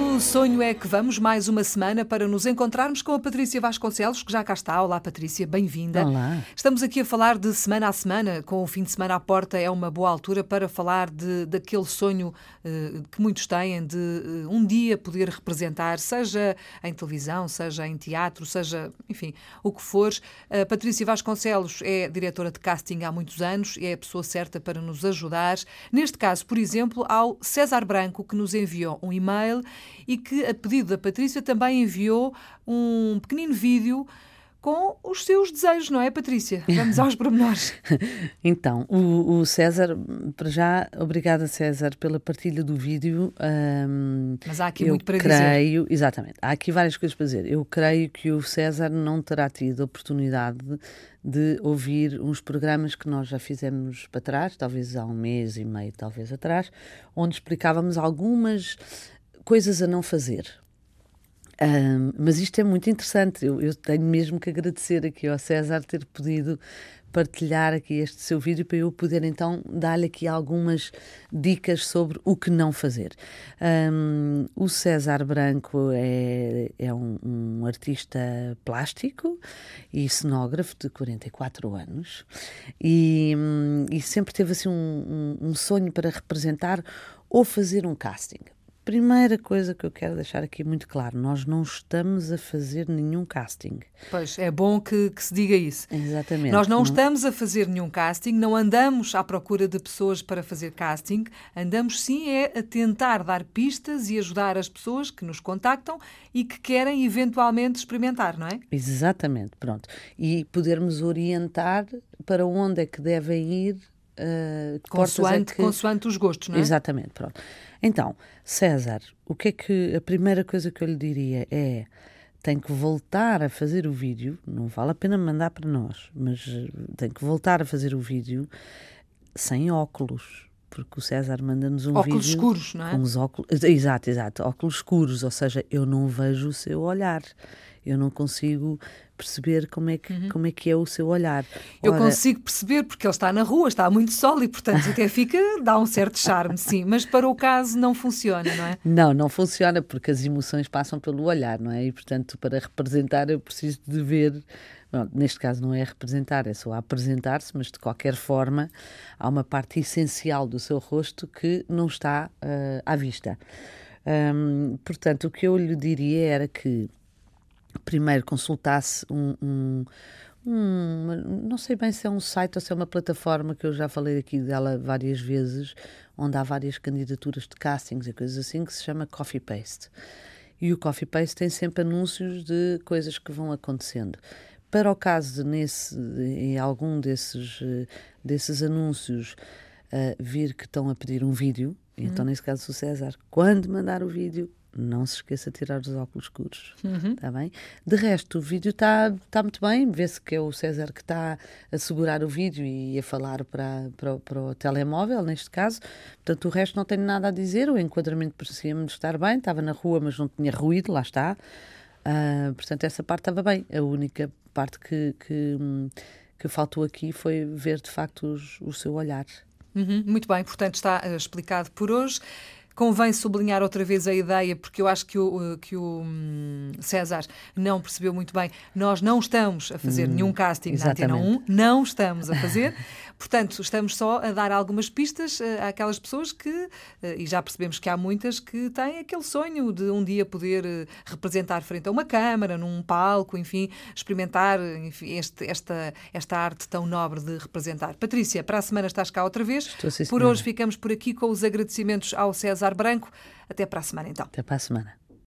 o sonho é que vamos mais uma semana para nos encontrarmos com a Patrícia Vasconcelos, que já cá está. Olá, Patrícia, bem-vinda. Olá. Estamos aqui a falar de semana a semana, com o fim de semana à porta, é uma boa altura para falar de, daquele sonho uh, que muitos têm de uh, um dia poder representar, seja em televisão, seja em teatro, seja, enfim, o que for. A Patrícia Vasconcelos é diretora de casting há muitos anos e é a pessoa certa para nos ajudar. Neste caso, por exemplo, ao César Branco, que nos enviou um e-mail e que, a pedido da Patrícia, também enviou um pequenino vídeo com os seus desejos, não é, Patrícia? Vamos aos pormenores. então, o, o, César, para já, obrigada, César, pela partilha do vídeo. Um, Mas há aqui muito para creio, dizer. Exatamente, há aqui várias coisas para dizer. Eu creio que o César não terá tido a oportunidade de ouvir uns programas que nós já fizemos para trás, talvez há um mês e meio, talvez atrás, onde explicávamos algumas coisas a não fazer. Um, mas isto é muito interessante. Eu, eu, tenho mesmo que agradecer aqui ao César ter podido partilhar aqui este seu vídeo para eu poder então dar-lhe aqui algumas dicas sobre o que não fazer. Um, o César Branco é, é um, um, artista plástico e cenógrafo de 44 anos e, hum, e sempre teve assim um sonho para representar ou fazer um casting primeira coisa que eu quero deixar aqui muito claro: nós não estamos a fazer nenhum casting. Pois, é bom que, que se diga isso. Exatamente. Nós não, não, estamos a fazer nenhum casting, não andamos à procura de pessoas para fazer casting, andamos sim é a tentar dar pistas e ajudar as pessoas que nos contactam e que querem eventualmente experimentar, não é? Exatamente, pronto. E podermos orientar para onde é que devem ir Uh, consoante, é que... consoante os gostos, não é? Exatamente, pronto. Então, César, o que é que a primeira coisa que eu lhe diria é tem que voltar a fazer o vídeo, não vale a pena mandar para nós, mas eh, tem que voltar a fazer o vídeo sem óculos, porque o César manda-nos um óculos vídeo escuros, não é? Com os óculos, exato, exato, óculos escuros, ou seja, eu não vejo o seu olhar eu não consigo perceber como é que, uhum. como é, que é o seu olhar. Eu consigo perceber porque ele está na rua, está muito sol e, portanto, até fica, dá um certo charme, sim, mas para o caso não funciona, não é? Não, não funciona porque as emoções passam pelo olhar, não é? E, portanto, para representar eu preciso de ver. Bom, neste caso não é representar, é só apresentar-se, mas de qualquer forma há uma parte essencial do seu rosto que não está uh, à vista. Um, portanto, o que eu lhe diria era que primeiro consultasse um, um, um, não sei bem se é um site ou se é uma plataforma que eu já falei aqui dela várias vezes, onde há várias candidaturas de castings e coisas assim, que se chama Coffee Paste. E o Coffee Paste tem sempre anúncios de coisas que vão acontecendo. Para o caso de, nesse, em algum desses, desses anúncios, uh, vir que estão a pedir um vídeo, uhum. então nesse caso o César, quando mandar o vídeo, não se esqueça de tirar os óculos escuros, uhum. Tá bem? De resto, o vídeo está tá muito bem, vê-se que é o César que está a segurar o vídeo e a falar para, para, para, o telemóvel, neste caso. Portanto, o resto não tenho nada a dizer, o enquadramento parecia-me estar bem, estava na rua, mas não tinha ruído, lá está. Uh, portanto, essa parte estava bem. A única parte que, que, que faltou aqui foi ver, de facto, os, o seu olhar. Uhum. Muito bem, portanto, está uh, explicado por hoje. Convém sublinhar outra vez a ideia, porque eu acho que o, que o hum, César não percebeu muito bem. Nós não estamos a fazer hum, nenhum casting exatamente. na Antena 1, não estamos a fazer. Portanto, estamos só a dar algumas pistas uh, àquelas pessoas que, uh, e já percebemos que há muitas que têm aquele sonho de um dia poder representar frente a uma câmara, num palco, enfim, experimentar enfim, este, esta, esta arte tão nobre de representar. Patrícia, para a semana estás cá outra vez. Estou por hoje ficamos por aqui com os agradecimentos ao César Branco. Até para a semana, então. Até para a semana.